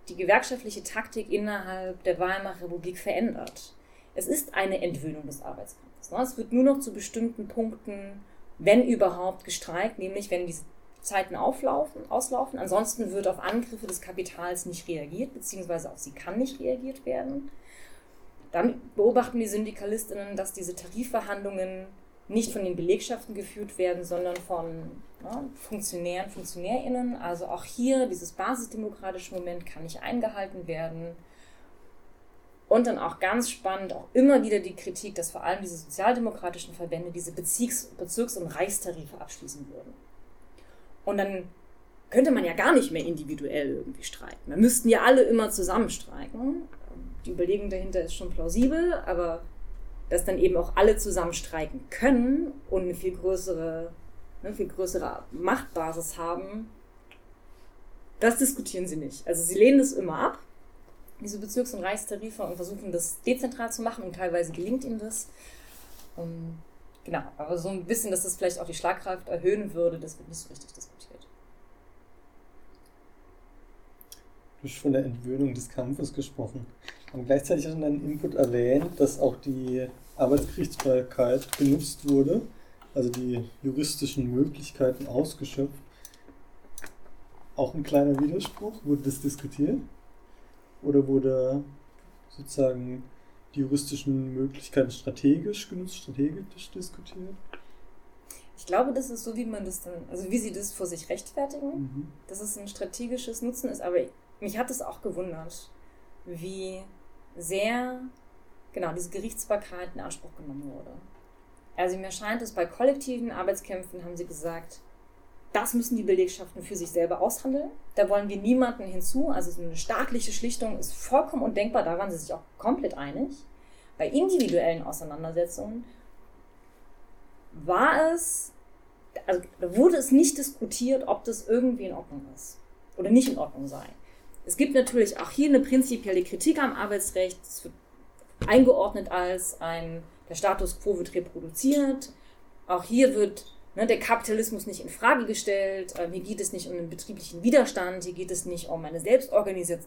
die gewerkschaftliche Taktik innerhalb der Weimarer Republik verändert. Es ist eine Entwöhnung des Arbeitskampfes. Ne? Es wird nur noch zu bestimmten Punkten wenn überhaupt, gestreikt, nämlich wenn diese Zeiten auflaufen, auslaufen. Ansonsten wird auf Angriffe des Kapitals nicht reagiert, beziehungsweise auf sie kann nicht reagiert werden. Dann beobachten die Syndikalistinnen, dass diese Tarifverhandlungen nicht von den Belegschaften geführt werden, sondern von ja, Funktionären, Funktionärinnen. Also auch hier dieses basisdemokratische Moment kann nicht eingehalten werden. Und dann auch ganz spannend, auch immer wieder die Kritik, dass vor allem diese sozialdemokratischen Verbände diese Bezirks-, Bezirks und Reichstarife abschließen würden. Und dann könnte man ja gar nicht mehr individuell irgendwie streiken. Wir müssten ja alle immer zusammen streiken. Die Überlegung dahinter ist schon plausibel, aber dass dann eben auch alle zusammen streiken können und eine viel größere, eine viel größere Machtbasis haben, das diskutieren sie nicht. Also sie lehnen es immer ab diese Bezirks- und Reichstarife und versuchen das dezentral zu machen und teilweise gelingt ihnen das. Um, ähm, genau, aber so ein bisschen, dass das vielleicht auch die Schlagkraft erhöhen würde, das wird nicht so richtig diskutiert. Du hast von der Entwöhnung des Kampfes gesprochen. Und gleichzeitig hast du in deinem Input erwähnt, dass auch die Arbeitsgerichtsbarkeit genutzt wurde, also die juristischen Möglichkeiten ausgeschöpft. Auch ein kleiner Widerspruch, wurde das diskutiert? Oder wurde sozusagen die juristischen Möglichkeiten strategisch genutzt, strategisch diskutiert? Ich glaube, das ist so, wie man das dann, also wie sie das vor sich rechtfertigen, mhm. dass es ein strategisches Nutzen ist. Aber mich hat es auch gewundert, wie sehr genau diese Gerichtsbarkeit in Anspruch genommen wurde. Also mir scheint es bei kollektiven Arbeitskämpfen haben sie gesagt, das müssen die Belegschaften für sich selber aushandeln. Da wollen wir niemanden hinzu. Also so eine staatliche Schlichtung ist vollkommen undenkbar. Da waren sie sich auch komplett einig. Bei individuellen Auseinandersetzungen war es, also wurde es nicht diskutiert, ob das irgendwie in Ordnung ist oder nicht in Ordnung sei. Es gibt natürlich auch hier eine prinzipielle Kritik am Arbeitsrecht. Es wird eingeordnet als ein, der Status quo wird reproduziert. Auch hier wird ne, der Kapitalismus nicht in Frage gestellt. Äh, hier geht es nicht um einen betrieblichen Widerstand, hier geht es nicht um eine Selbstorganisi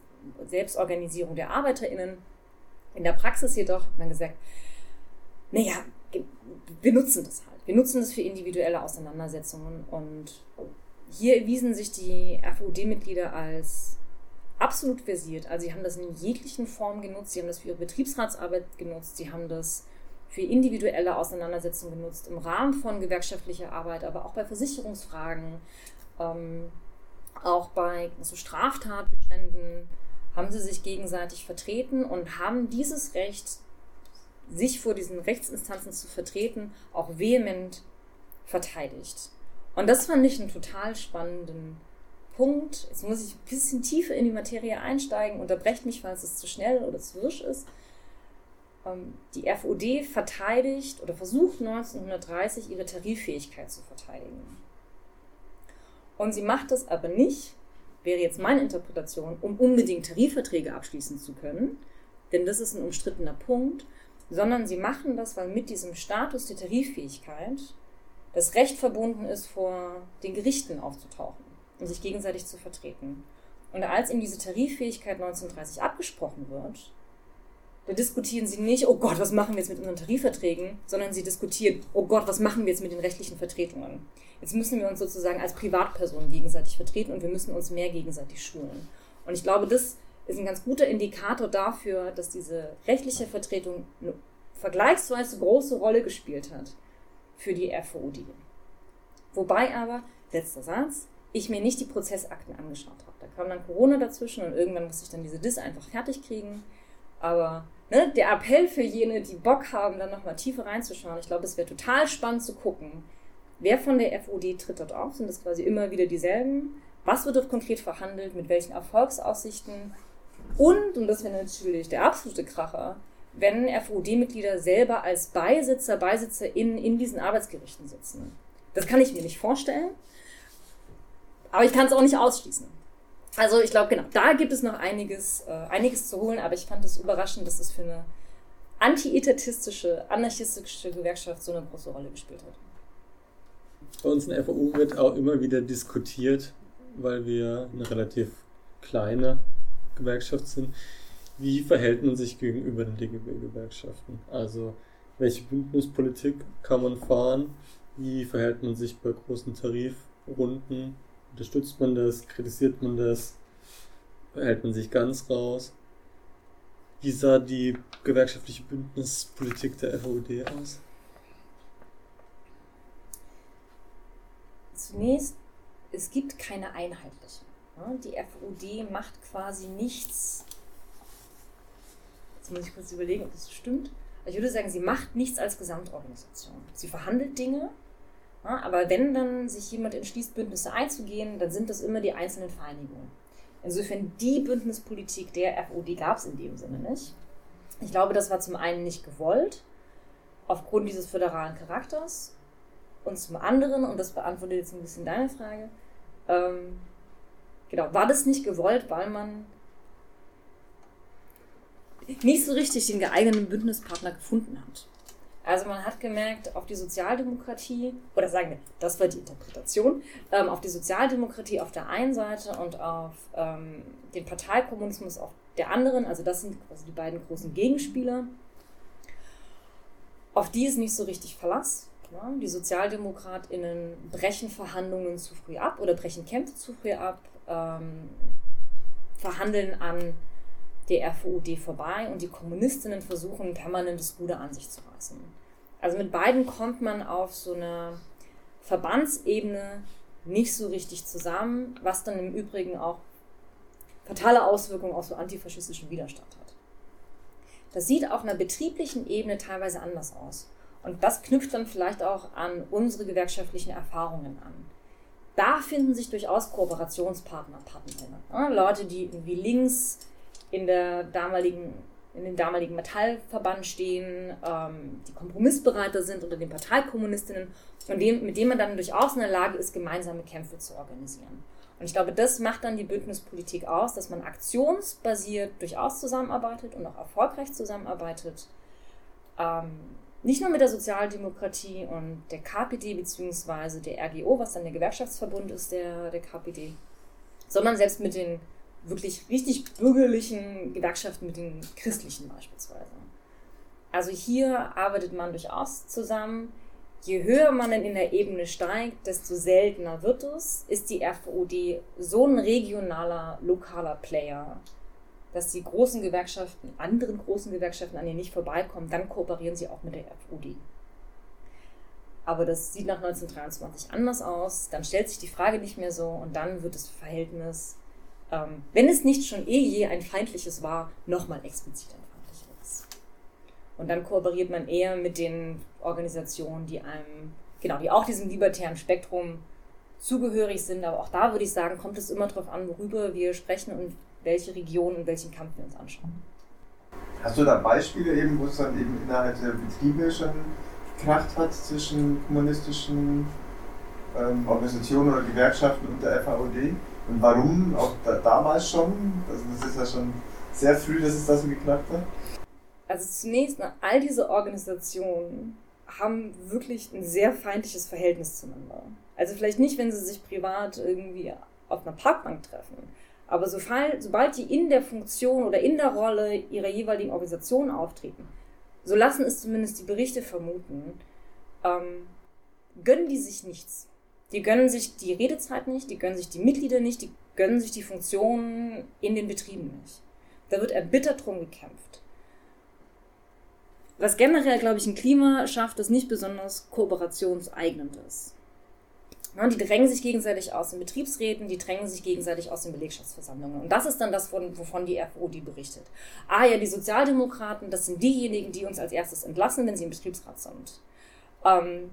Selbstorganisierung der ArbeiterInnen. In der Praxis jedoch hat man gesagt, naja, wir nutzen das halt. Wir nutzen das für individuelle Auseinandersetzungen und hier erwiesen sich die FUD-Mitglieder als absolut versiert. Also sie haben das in jeglichen Formen genutzt, sie haben das für ihre Betriebsratsarbeit genutzt, sie haben das für individuelle Auseinandersetzungen genutzt, im Rahmen von gewerkschaftlicher Arbeit, aber auch bei Versicherungsfragen, ähm, auch bei so Straftatbeständen haben sie sich gegenseitig vertreten und haben dieses Recht, sich vor diesen Rechtsinstanzen zu vertreten, auch vehement verteidigt. Und das fand ich einen total spannenden Punkt. Jetzt muss ich ein bisschen tiefer in die Materie einsteigen. Unterbrecht mich, falls es zu schnell oder zu wirsch ist. Ähm, die FOD verteidigt oder versucht 1930 ihre Tariffähigkeit zu verteidigen. Und sie macht das aber nicht, wäre jetzt meine Interpretation, um unbedingt Tarifverträge abschließen zu können, denn das ist ein umstrittener Punkt, sondern sie machen das, weil mit diesem Status der Tariffähigkeit das Recht verbunden ist, vor den Gerichten aufzutauchen und sich gegenseitig zu vertreten. Und als ihm diese Tariffähigkeit 1930 abgesprochen wird, da diskutieren sie nicht, oh Gott, was machen wir jetzt mit unseren Tarifverträgen, sondern sie diskutieren, oh Gott, was machen wir jetzt mit den rechtlichen Vertretungen. Jetzt müssen wir uns sozusagen als Privatpersonen gegenseitig vertreten und wir müssen uns mehr gegenseitig schulen. Und ich glaube, das ist ein ganz guter Indikator dafür, dass diese rechtliche Vertretung eine vergleichsweise große Rolle gespielt hat für die FOD. Wobei aber, letzter Satz, ich mir nicht die Prozessakten angeschaut habe. Da kam dann Corona dazwischen und irgendwann musste ich dann diese DIS einfach fertig kriegen. Aber ne, der Appell für jene, die Bock haben, dann nochmal tiefer reinzuschauen, ich glaube, es wäre total spannend zu gucken, wer von der FOD tritt dort auf, sind das quasi immer wieder dieselben, was wird dort konkret verhandelt, mit welchen Erfolgsaussichten und, und das wäre natürlich der absolute Kracher, wenn FOD-Mitglieder selber als Beisitzer, BeisitzerInnen in diesen Arbeitsgerichten sitzen. Das kann ich mir nicht vorstellen. Aber ich kann es auch nicht ausschließen. Also ich glaube, genau, da gibt es noch einiges, äh, einiges zu holen, aber ich fand es überraschend, dass es für eine anti-etatistische, anarchistische Gewerkschaft so eine große Rolle gespielt hat. Bei uns in der FAU wird auch immer wieder diskutiert, weil wir eine relativ kleine Gewerkschaft sind. Wie verhält man sich gegenüber den DGB-Gewerkschaften? Also, welche Bündnispolitik kann man fahren? Wie verhält man sich bei großen Tarifrunden? Unterstützt man das? Kritisiert man das? Hält man sich ganz raus? Wie sah die gewerkschaftliche Bündnispolitik der FOD aus? Zunächst, es gibt keine einheitliche. Die FOD macht quasi nichts. Jetzt muss ich kurz überlegen, ob das stimmt. Ich würde sagen, sie macht nichts als Gesamtorganisation. Sie verhandelt Dinge, aber wenn dann sich jemand entschließt, Bündnisse einzugehen, dann sind das immer die einzelnen Vereinigungen. Insofern die Bündnispolitik der FOD gab es in dem Sinne nicht. Ich glaube, das war zum einen nicht gewollt, aufgrund dieses föderalen Charakters. Und zum anderen, und das beantwortet jetzt ein bisschen deine Frage, ähm, genau, war das nicht gewollt, weil man nicht so richtig den geeigneten Bündnispartner gefunden hat. Also man hat gemerkt, auf die Sozialdemokratie, oder sagen wir, das war die Interpretation, ähm, auf die Sozialdemokratie auf der einen Seite und auf ähm, den Parteikommunismus auf der anderen, also das sind quasi die beiden großen Gegenspieler, auf die ist nicht so richtig Verlass. Ja, die SozialdemokratInnen brechen Verhandlungen zu früh ab oder brechen Kämpfe zu früh ab, ähm, verhandeln an der RVUD vorbei und die Kommunistinnen versuchen permanentes Ruder an sich zu reißen. Also mit beiden kommt man auf so eine Verbandsebene nicht so richtig zusammen, was dann im Übrigen auch fatale Auswirkungen auf so antifaschistischen Widerstand hat. Das sieht auf einer betrieblichen Ebene teilweise anders aus. Und das knüpft dann vielleicht auch an unsere gewerkschaftlichen Erfahrungen an. Da finden sich durchaus Kooperationspartner, Partnerinnen. Leute, die irgendwie links in der damaligen in dem damaligen Metallverband stehen, ähm, die kompromissbereiter sind unter den Parteikommunistinnen und dem, mit denen man dann durchaus in der Lage ist, gemeinsame Kämpfe zu organisieren. Und ich glaube, das macht dann die Bündnispolitik aus, dass man aktionsbasiert durchaus zusammenarbeitet und auch erfolgreich zusammenarbeitet. Ähm, nicht nur mit der Sozialdemokratie und der KPD beziehungsweise der RGO, was dann der Gewerkschaftsverbund ist, der, der KPD, sondern selbst mit den wirklich richtig bürgerlichen Gewerkschaften, mit den christlichen beispielsweise. Also hier arbeitet man durchaus zusammen. Je höher man dann in der Ebene steigt, desto seltener wird es. Ist die RVOD so ein regionaler, lokaler Player, dass die großen Gewerkschaften, anderen großen Gewerkschaften an ihr nicht vorbeikommen, dann kooperieren sie auch mit der RVOD. Aber das sieht nach 1923 anders aus. Dann stellt sich die Frage nicht mehr so und dann wird das Verhältnis ähm, wenn es nicht schon eh je ein feindliches war, nochmal explizit ein feindliches. Und dann kooperiert man eher mit den Organisationen, die einem, genau, die auch diesem libertären Spektrum zugehörig sind. Aber auch da würde ich sagen, kommt es immer darauf an, worüber wir sprechen und welche Region und welchen Kampf wir uns anschauen. Hast du da Beispiele eben, wo es dann eben innerhalb der Betriebe schon gekracht hat zwischen kommunistischen ähm, Organisationen oder Gewerkschaften und der FAOD? Und warum auch da, damals schon? Also das ist ja schon sehr früh, dass es da so geknackt hat. Also zunächst, all diese Organisationen haben wirklich ein sehr feindliches Verhältnis zueinander. Also vielleicht nicht, wenn sie sich privat irgendwie auf einer Parkbank treffen, aber sobald die in der Funktion oder in der Rolle ihrer jeweiligen Organisation auftreten, so lassen es zumindest die Berichte vermuten, ähm, gönnen die sich nichts. Die gönnen sich die Redezeit nicht, die gönnen sich die Mitglieder nicht, die gönnen sich die Funktionen in den Betrieben nicht. Da wird erbittert drum gekämpft. Was generell, glaube ich, ein Klima schafft, das nicht besonders kooperationseignend ist. Die drängen sich gegenseitig aus den Betriebsräten, die drängen sich gegenseitig aus den Belegschaftsversammlungen. Und das ist dann das, wovon die FOD berichtet. Ah ja, die Sozialdemokraten, das sind diejenigen, die uns als erstes entlassen, wenn sie im Betriebsrat sind. Ähm,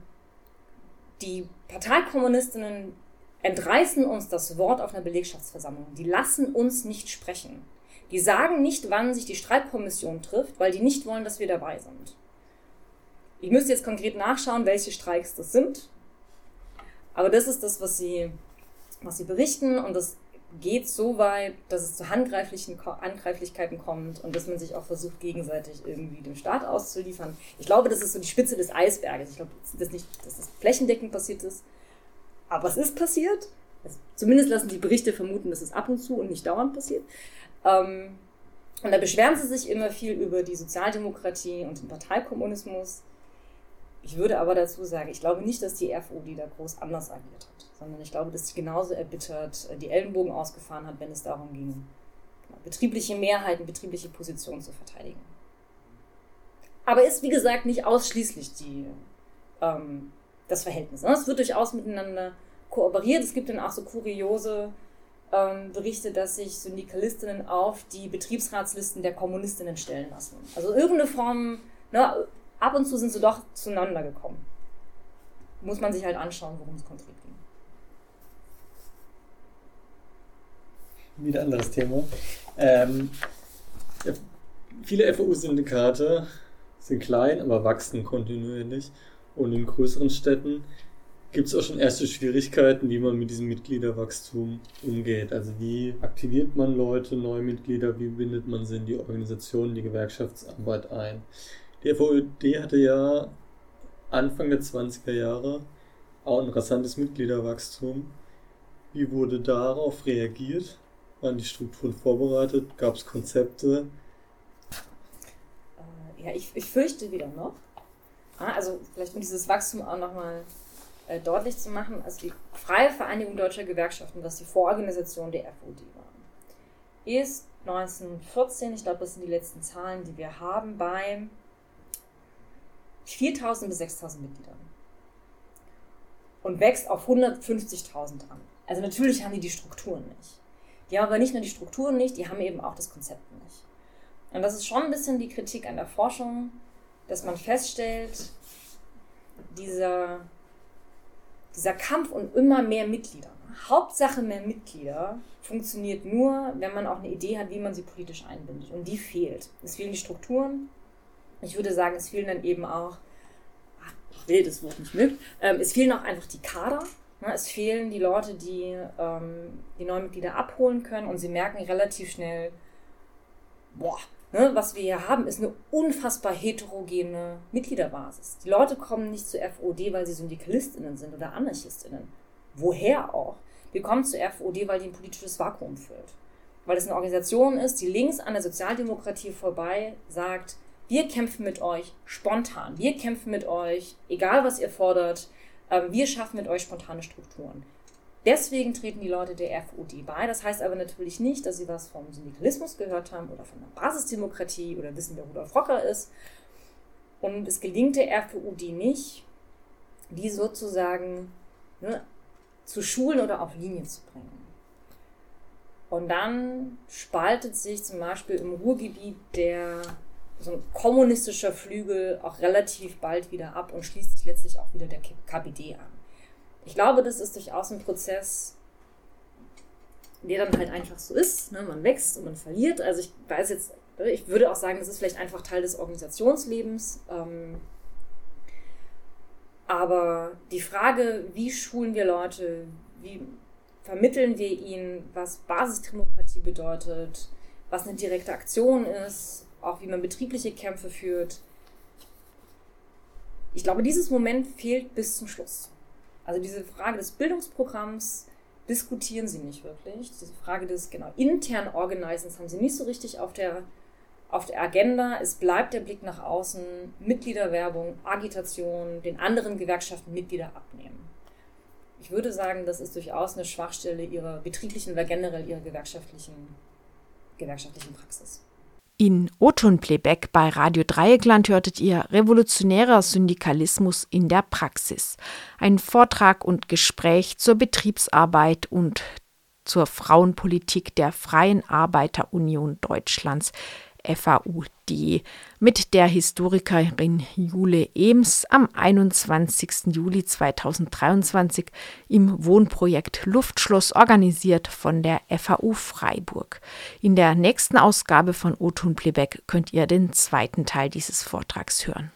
die Parteikommunistinnen entreißen uns das Wort auf einer Belegschaftsversammlung. Die lassen uns nicht sprechen. Die sagen nicht, wann sich die Streikkommission trifft, weil die nicht wollen, dass wir dabei sind. Ich müsste jetzt konkret nachschauen, welche Streiks das sind. Aber das ist das, was sie, was sie berichten und das geht so weit, dass es zu handgreiflichen Angreiflichkeiten kommt und dass man sich auch versucht, gegenseitig irgendwie dem Staat auszuliefern. Ich glaube, das ist so die Spitze des Eisberges. Ich glaube das nicht, dass das flächendeckend passiert ist, aber es ist passiert. Also zumindest lassen die Berichte vermuten, dass es ab und zu und nicht dauernd passiert. Ähm, und da beschweren sie sich immer viel über die Sozialdemokratie und den Parteikommunismus. Ich würde aber dazu sagen, ich glaube nicht, dass die RVD da groß anders agiert hat, sondern ich glaube, dass sie genauso erbittert äh, die Ellenbogen ausgefahren hat, wenn es darum ging, genau, betriebliche Mehrheiten, betriebliche Positionen zu verteidigen. Aber ist, wie gesagt, nicht ausschließlich die, ähm, das Verhältnis. Ne? Es wird durchaus miteinander kooperiert. Es gibt dann auch so kuriose ähm, Berichte, dass sich Syndikalistinnen auf die Betriebsratslisten der Kommunistinnen stellen lassen. Also irgendeine Form, ne, ab und zu sind sie doch zueinander gekommen. Muss man sich halt anschauen, worum es konkret ging. Wieder anderes Thema. Ähm, viele FAU-Syndikate sind klein, aber wachsen kontinuierlich. Und in größeren Städten gibt es auch schon erste Schwierigkeiten, wie man mit diesem Mitgliederwachstum umgeht. Also wie aktiviert man Leute, neue Mitglieder, wie bindet man sie in die Organisation, die Gewerkschaftsarbeit ein. Die FOD hatte ja Anfang der 20er Jahre auch ein rasantes Mitgliederwachstum. Wie wurde darauf reagiert? Waren die Strukturen vorbereitet? Gab es Konzepte? Äh, ja, ich, ich fürchte wieder noch. Ah, also vielleicht um dieses Wachstum auch nochmal äh, deutlich zu machen, also die Freie Vereinigung Deutscher Gewerkschaften, was die Vororganisation der FOD war, ist 1914, ich glaube, das sind die letzten Zahlen, die wir haben, bei 4.000 bis 6.000 Mitgliedern und wächst auf 150.000 an. Also natürlich haben die die Strukturen nicht. Die haben aber nicht nur die Strukturen nicht, die haben eben auch das Konzept nicht. Und das ist schon ein bisschen die Kritik an der Forschung, dass man feststellt, dieser dieser Kampf um immer mehr Mitglieder. Hauptsache mehr Mitglieder funktioniert nur, wenn man auch eine Idee hat, wie man sie politisch einbindet. Und die fehlt. Es fehlen die Strukturen. Ich würde sagen, es fehlen dann eben auch, ich will das Wort nicht mögt, ähm, es fehlen auch einfach die Kader. Ne? Es fehlen die Leute, die ähm, die neuen Mitglieder abholen können und sie merken relativ schnell, boah, Ne, was wir hier haben, ist eine unfassbar heterogene Mitgliederbasis. Die Leute kommen nicht zur FOD, weil sie Syndikalistinnen sind oder Anarchistinnen. Woher auch? Wir kommen zur FOD, weil die ein politisches Vakuum füllt. Weil es eine Organisation ist, die links an der Sozialdemokratie vorbei sagt, wir kämpfen mit euch spontan. Wir kämpfen mit euch, egal was ihr fordert. Ähm, wir schaffen mit euch spontane Strukturen. Deswegen treten die Leute der FUD bei. Das heißt aber natürlich nicht, dass sie was vom Syndikalismus gehört haben oder von der Basisdemokratie oder wissen, wer Rudolf Rocker ist. Und es gelingt der FUD nicht, die sozusagen ne, zu schulen oder auf Linie zu bringen. Und dann spaltet sich zum Beispiel im Ruhrgebiet der so ein kommunistischer Flügel auch relativ bald wieder ab und schließt sich letztlich auch wieder der KPD an ich glaube, das ist durchaus ein Prozess, der dann halt einfach so ist. Ne? Man wächst und man verliert. Also ich weiß jetzt, ich würde auch sagen, das ist vielleicht einfach Teil des Organisationslebens. Ähm, aber die Frage, wie schulen wir Leute, wie vermitteln wir ihnen, was Basisdemokratie bedeutet, was eine direkte Aktion ist, auch wie man betriebliche Kämpfe führt. Ich glaube, dieses Moment fehlt bis zum Schluss. Also diese Frage des Bildungsprogramms diskutieren sie nicht wirklich. Diese Frage des genau internen Organisens haben sie nicht so richtig auf der, auf der Agenda. Es bleibt der Blick nach außen, Mitgliederwerbung, Agitation, den anderen Gewerkschaften Mitglieder abnehmen. Ich würde sagen, das ist durchaus eine Schwachstelle ihrer betrieblichen oder generell ihrer gewerkschaftlichen, gewerkschaftlichen Praxis. In O-Ton-Playback bei Radio Dreieckland hörtet ihr Revolutionärer Syndikalismus in der Praxis. Ein Vortrag und Gespräch zur Betriebsarbeit und zur Frauenpolitik der Freien Arbeiterunion Deutschlands FAUD mit der Historikerin Jule Ems am 21. Juli 2023 im Wohnprojekt Luftschloss organisiert von der FAU Freiburg. In der nächsten Ausgabe von Otun Plebeck könnt ihr den zweiten Teil dieses Vortrags hören.